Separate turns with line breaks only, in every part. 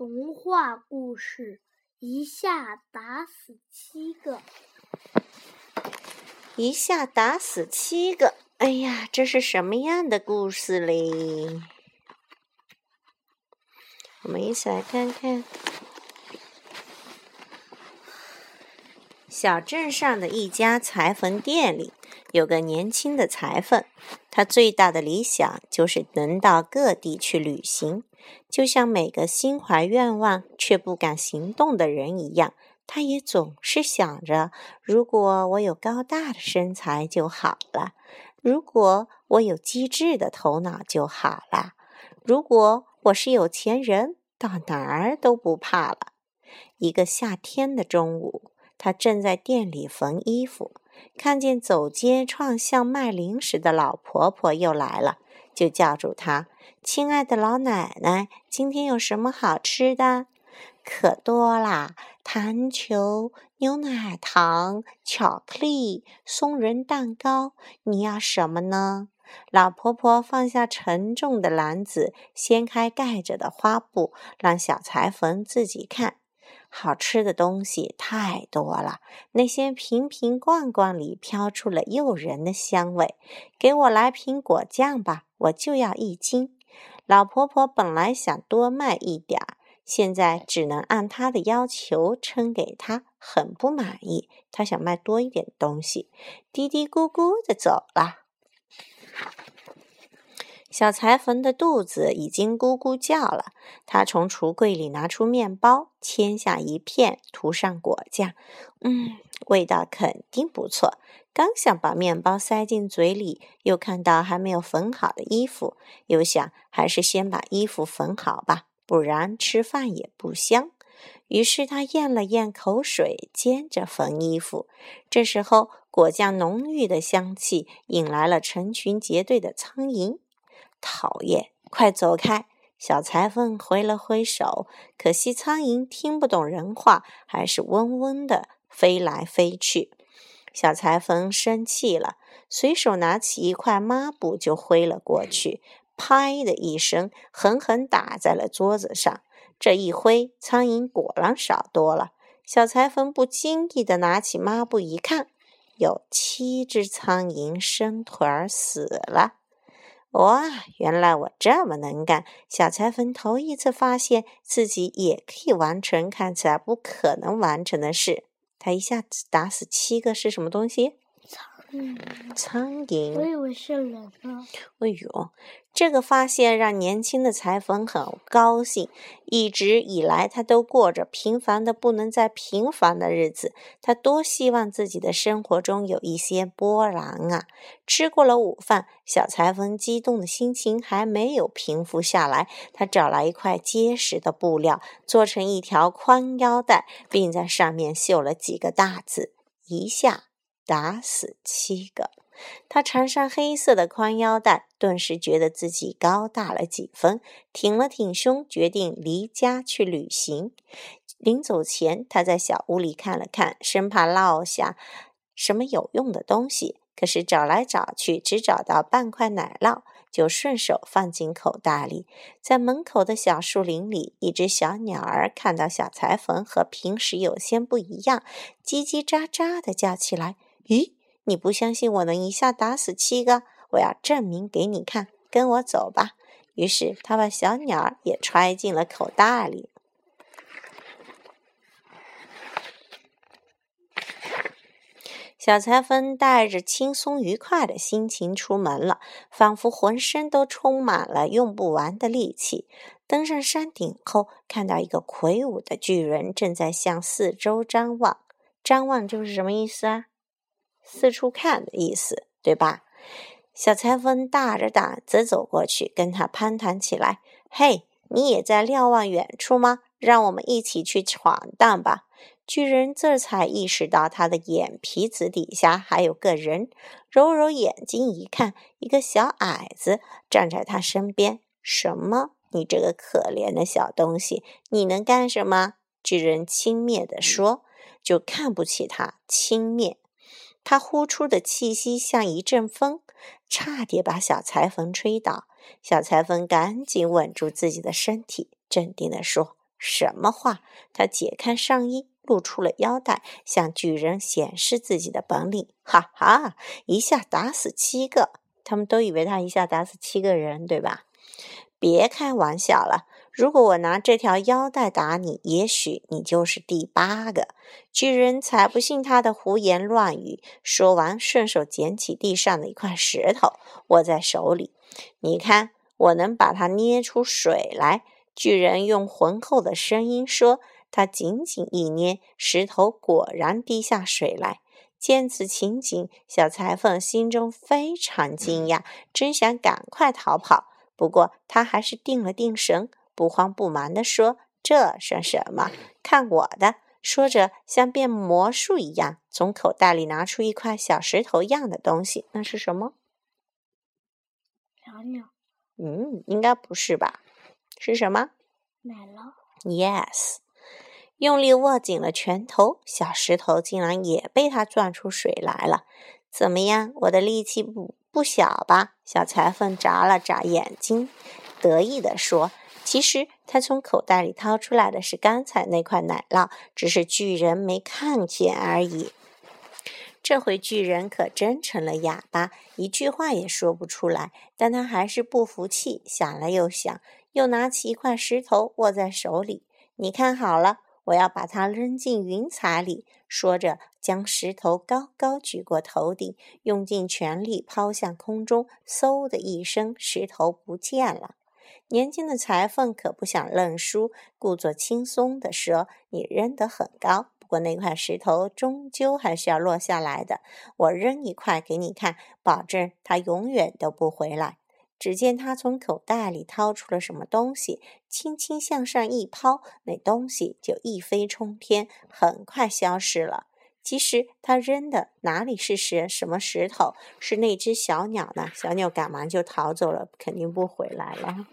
童话故事：一下打死七个。
一下打死七个，哎呀，这是什么样的故事嘞？我们一起来看看。小镇上的一家裁缝店里，有个年轻的裁缝。他最大的理想就是能到各地去旅行，就像每个心怀愿望却不敢行动的人一样。他也总是想着：如果我有高大的身材就好了；如果我有机智的头脑就好了；如果我是有钱人，到哪儿都不怕了。一个夏天的中午。他正在店里缝衣服，看见走街串巷卖零食的老婆婆又来了，就叫住他：“亲爱的老奶奶，今天有什么好吃的？可多啦，糖球、牛奶糖、巧克力、松仁蛋糕，你要什么呢？”老婆婆放下沉重的篮子，掀开盖着的花布，让小裁缝自己看。好吃的东西太多了，那些瓶瓶罐罐里飘出了诱人的香味。给我来瓶果酱吧，我就要一斤。老婆婆本来想多卖一点儿，现在只能按她的要求称给她，很不满意。她想卖多一点东西，嘀嘀咕咕的走了。小裁缝的肚子已经咕咕叫了。他从橱柜里拿出面包，切下一片，涂上果酱。嗯，味道肯定不错。刚想把面包塞进嘴里，又看到还没有缝好的衣服，又想还是先把衣服缝好吧，不然吃饭也不香。于是他咽了咽口水，接着缝衣服。这时候，果酱浓郁的香气引来了成群结队的苍蝇。讨厌，快走开！小裁缝挥了挥手，可惜苍蝇听不懂人话，还是嗡嗡的飞来飞去。小裁缝生气了，随手拿起一块抹布就挥了过去，拍的一声，狠狠打在了桌子上。这一挥，苍蝇果然少多了。小裁缝不经意地拿起抹布一看，有七只苍蝇生腿儿死了。哇，原来我这么能干！小裁缝头一次发现自己也可以完成看起来不可能完成的事。他一下子打死七个是什么东西？
苍蝇。
苍蝇。
我以为是人呢。
哎呦！这个发现让年轻的裁缝很高兴。一直以来，他都过着平凡的不能再平凡的日子。他多希望自己的生活中有一些波澜啊！吃过了午饭，小裁缝激动的心情还没有平复下来。他找来一块结实的布料，做成一条宽腰带，并在上面绣了几个大字：“一下打死七个。”他缠上黑色的宽腰带，顿时觉得自己高大了几分，挺了挺胸，决定离家去旅行。临走前，他在小屋里看了看，生怕落下什么有用的东西。可是找来找去，只找到半块奶酪，就顺手放进口袋里。在门口的小树林里，一只小鸟儿看到小裁缝和平时有些不一样，叽叽喳喳地叫起来：“咦！”你不相信我能一下打死七个？我要证明给你看，跟我走吧。于是他把小鸟也揣进了口袋里。小裁缝带着轻松愉快的心情出门了，仿佛浑身都充满了用不完的力气。登上山顶后，看到一个魁梧的巨人正在向四周张望。张望就是什么意思啊？四处看的意思，对吧？小裁缝大着胆子走过去，跟他攀谈起来。嘿，你也在瞭望远处吗？让我们一起去闯荡吧！巨人这才意识到他的眼皮子底下还有个人，揉揉眼睛一看，一个小矮子站在他身边。什么？你这个可怜的小东西，你能干什么？巨人轻蔑地说：“就看不起他，轻蔑。”他呼出的气息像一阵风，差点把小裁缝吹倒。小裁缝赶紧稳住自己的身体，镇定地说：“什么话？他解开上衣，露出了腰带，向巨人显示自己的本领。哈哈，一下打死七个！他们都以为他一下打死七个人，对吧？别开玩笑了！如果我拿这条腰带打你，也许你就是第八个。巨人才不信他的胡言乱语。说完，顺手捡起地上的一块石头，握在手里。你看，我能把它捏出水来。巨人用浑厚的声音说：“他紧紧一捏，石头果然滴下水来。”见此情景，小裁缝心中非常惊讶，真想赶快逃跑。不过他还是定了定神，不慌不忙地说：“这算什么？看我的！”说着，像变魔术一样，从口袋里拿出一块小石头样的东西。那是什么？
小鸟。
嗯，应该不是吧？是什么？
奶酪。
Yes。用力握紧了拳头，小石头竟然也被他攥出水来了。怎么样？我的力气不不小吧？小裁缝眨了眨眼睛，得意地说：“其实他从口袋里掏出来的是刚才那块奶酪，只是巨人没看见而已。”这回巨人可真成了哑巴，一句话也说不出来。但他还是不服气，想了又想，又拿起一块石头握在手里：“你看好了。”我要把它扔进云彩里，说着，将石头高高举过头顶，用尽全力抛向空中。嗖的一声，石头不见了。年轻的裁缝可不想认输，故作轻松地说：“你扔得很高，不过那块石头终究还是要落下来的。我扔一块给你看，保证它永远都不回来。”只见他从口袋里掏出了什么东西，轻轻向上一抛，那东西就一飞冲天，很快消失了。其实他扔的哪里是石什么石头，是那只小鸟呢？小鸟赶忙就逃走了，肯定不回来了。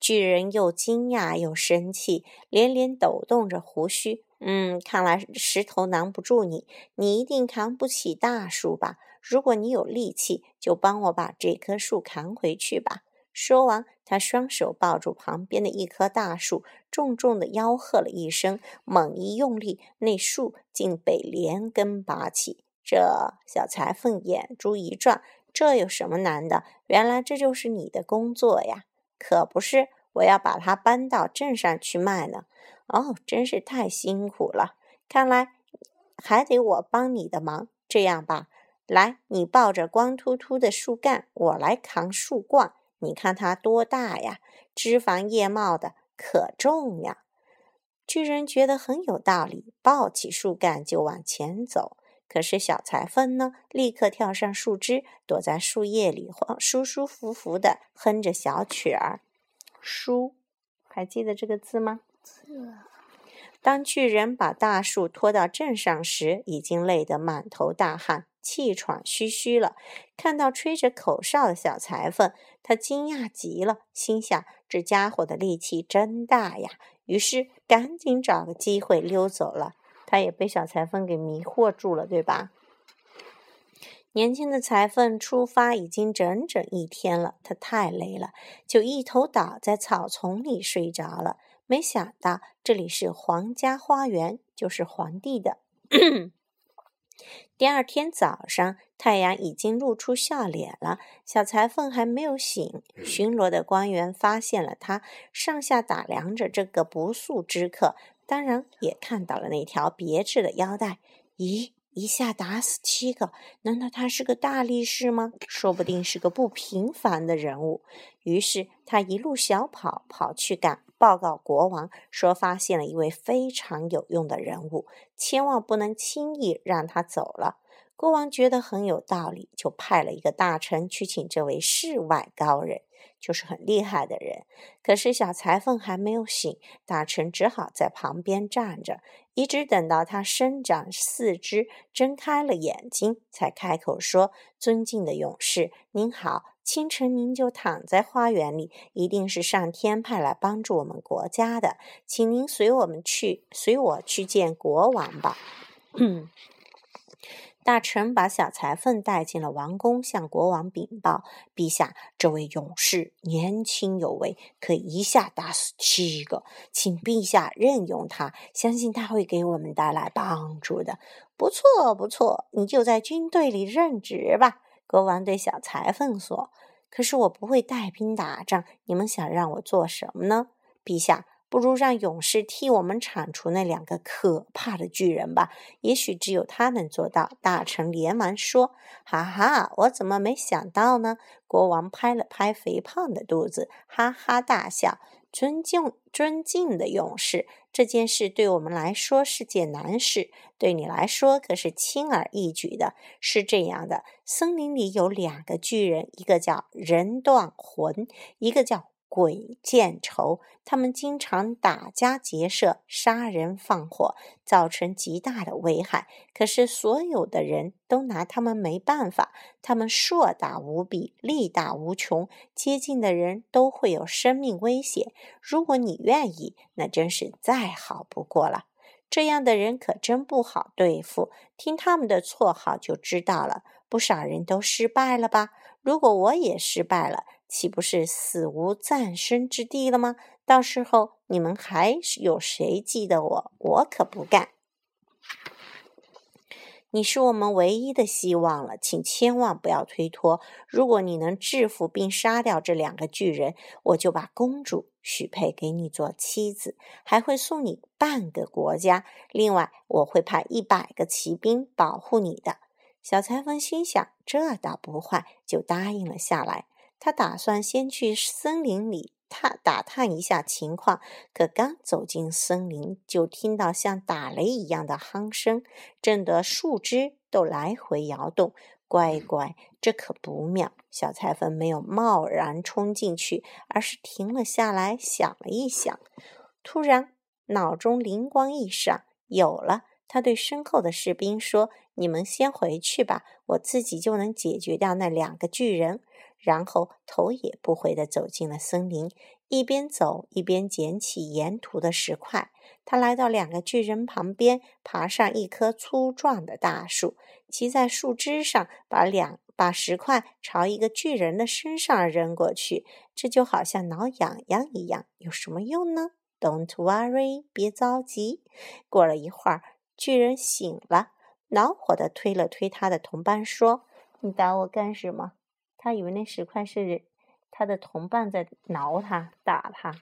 巨人又惊讶又生气，连连抖动着胡须。嗯，看来石头难不住你，你一定扛不起大树吧？如果你有力气，就帮我把这棵树扛回去吧。说完，他双手抱住旁边的一棵大树，重重的吆喝了一声，猛一用力，那树竟被连根拔起。这小裁缝眼珠一转，这有什么难的？原来这就是你的工作呀！可不是，我要把它搬到镇上去卖呢。哦，真是太辛苦了，看来还得我帮你的忙。这样吧。来，你抱着光秃秃的树干，我来扛树冠。你看它多大呀？枝繁叶茂的，可重呀！巨人觉得很有道理，抱起树干就往前走。可是小裁缝呢，立刻跳上树枝，躲在树叶里，舒舒服服的哼着小曲儿。舒，还记得这个字吗？当巨人把大树拖到镇上时，已经累得满头大汗。气喘吁吁了，看到吹着口哨的小裁缝，他惊讶极了，心想：这家伙的力气真大呀！于是赶紧找个机会溜走了。他也被小裁缝给迷惑住了，对吧？年轻的裁缝出发已经整整一天了，他太累了，就一头倒在草丛里睡着了。没想到这里是皇家花园，就是皇帝的。第二天早上，太阳已经露出笑脸了。小裁缝还没有醒，巡逻的官员发现了他，上下打量着这个不速之客，当然也看到了那条别致的腰带。咦，一下打死七个，难道他是个大力士吗？说不定是个不平凡的人物。于是他一路小跑，跑去赶。报告国王说，发现了一位非常有用的人物，千万不能轻易让他走了。国王觉得很有道理，就派了一个大臣去请这位世外高人，就是很厉害的人。可是小裁缝还没有醒，大臣只好在旁边站着，一直等到他伸展四肢，睁开了眼睛，才开口说：“尊敬的勇士，您好。”清晨您就躺在花园里，一定是上天派来帮助我们国家的，请您随我们去，随我去见国王吧。大臣把小裁缝带进了王宫，向国王禀报：“陛下，这位勇士年轻有为，可以一下打死七个，请陛下任用他，相信他会给我们带来帮助的。”“不错，不错，你就在军队里任职吧。”国王对小裁缝说。“可是我不会带兵打仗，你们想让我做什么呢？”“陛下。”不如让勇士替我们铲除那两个可怕的巨人吧，也许只有他能做到。大臣连忙说：“哈哈，我怎么没想到呢？”国王拍了拍肥胖的肚子，哈哈大笑。尊敬尊敬的勇士，这件事对我们来说是件难事，对你来说可是轻而易举的。是这样的，森林里有两个巨人，一个叫人断魂，一个叫。鬼见愁，他们经常打家劫舍、杀人放火，造成极大的危害。可是所有的人都拿他们没办法。他们硕大无比，力大无穷，接近的人都会有生命危险。如果你愿意，那真是再好不过了。这样的人可真不好对付。听他们的绰号就知道了。不少人都失败了吧？如果我也失败了。岂不是死无葬身之地了吗？到时候你们还有谁记得我？我可不干！你是我们唯一的希望了，请千万不要推脱。如果你能制服并杀掉这两个巨人，我就把公主许配给你做妻子，还会送你半个国家。另外，我会派一百个骑兵保护你的。小裁缝心想，这倒不坏，就答应了下来。他打算先去森林里探打探一下情况，可刚走进森林，就听到像打雷一样的鼾声，震得树枝都来回摇动。乖乖，这可不妙！小裁缝没有贸然冲进去，而是停了下来，想了一想。突然，脑中灵光一闪，有了！他对身后的士兵说：“你们先回去吧，我自己就能解决掉那两个巨人。”然后头也不回地走进了森林，一边走一边捡起沿途的石块。他来到两个巨人旁边，爬上一棵粗壮的大树，骑在树枝上，把两把石块朝一个巨人的身上扔过去。这就好像挠痒痒一样，有什么用呢？Don't worry，别着急。过了一会儿，巨人醒了，恼火地推了推他的同伴，说：“你打我干什么？”他以为那石块是他的同伴在挠他、打他。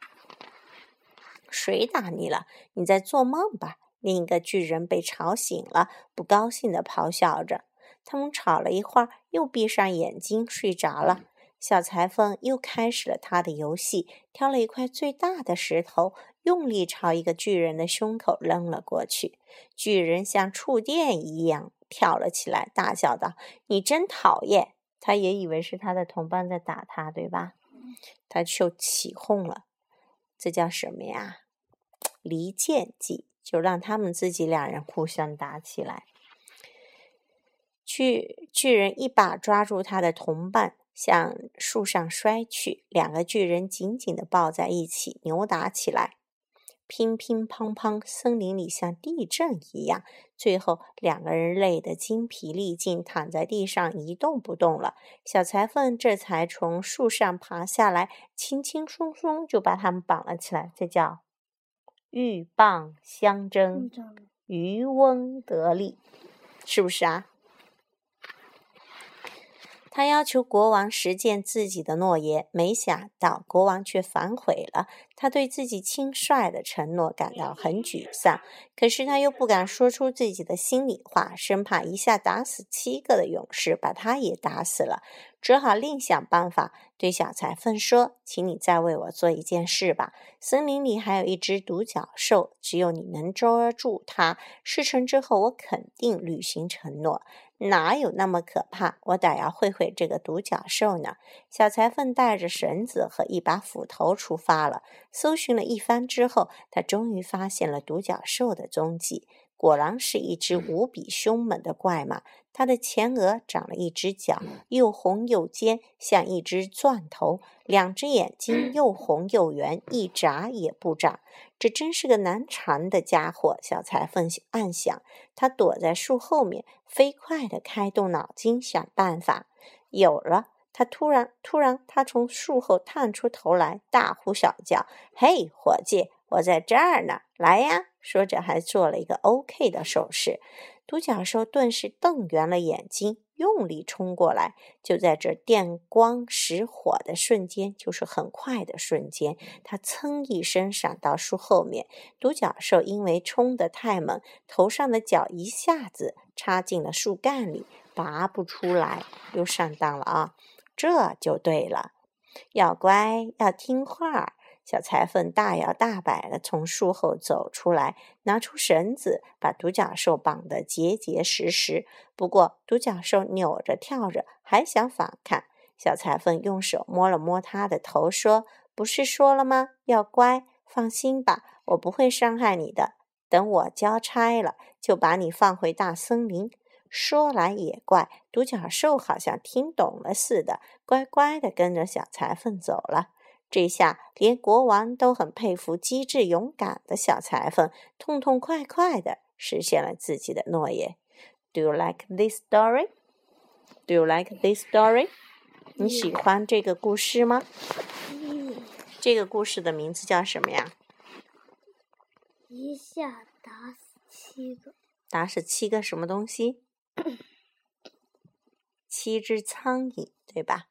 谁打你了？你在做梦吧？另一个巨人被吵醒了，不高兴地咆哮着。他们吵了一会儿，又闭上眼睛睡着了。小裁缝又开始了他的游戏，挑了一块最大的石头，用力朝一个巨人的胸口扔了过去。巨人像触电一样跳了起来，大叫道：“你真讨厌！”他也以为是他的同伴在打他，对吧？他就起哄了，这叫什么呀？离间计，就让他们自己两人互相打起来。巨巨人一把抓住他的同伴，向树上摔去，两个巨人紧紧的抱在一起，扭打起来。乒乒乓乓，森林里像地震一样。最后，两个人累得精疲力尽，躺在地上一动不动了。小裁缝这才从树上爬下来，轻轻松松就把他们绑了起来。这叫鹬蚌相争，渔翁得利，是不是啊？他要求国王实践自己的诺言，没想到国王却反悔了。他对自己轻率的承诺感到很沮丧，可是他又不敢说出自己的心里话，生怕一下打死七个的勇士把他也打死了，只好另想办法。对小裁缝说：“请你再为我做一件事吧。森林里还有一只独角兽，只有你能捉住它。事成之后，我肯定履行承诺。”哪有那么可怕？我倒要会会这个独角兽呢。小裁缝带着绳子和一把斧头出发了。搜寻了一番之后，他终于发现了独角兽的踪迹。果然是一只无比凶猛的怪马。它的前额长了一只角，又红又尖，像一只钻头；两只眼睛又红又圆，一眨也不眨。这真是个难缠的家伙。小裁缝暗想。他躲在树后面，飞快地开动脑筋想办法。有了！他突然，突然，他从树后探出头来，大呼小叫：“嘿，伙计，我在这儿呢！来呀！”说着，还做了一个 OK 的手势。独角兽顿时瞪圆了眼睛，用力冲过来。就在这电光石火的瞬间，就是很快的瞬间，他噌一声闪到树后面。独角兽因为冲得太猛，头上的角一下子插进了树干里，拔不出来，又上当了啊！这就对了，要乖，要听话。小裁缝大摇大摆地从树后走出来，拿出绳子，把独角兽绑得结结实实。不过，独角兽扭着跳着，还想反抗。小裁缝用手摸了摸它的头，说：“不是说了吗？要乖，放心吧，我不会伤害你的。等我交差了，就把你放回大森林。”说来也怪，独角兽好像听懂了似的，乖乖地跟着小裁缝走了。这下连国王都很佩服机智勇敢的小裁缝，痛痛快快的实现了自己的诺言。Do you like this story? Do you like this story? 你喜欢这个故事吗？这个故事的名字叫什么呀？
一下打死七个。
打死七个什么东西？七只苍蝇，对吧？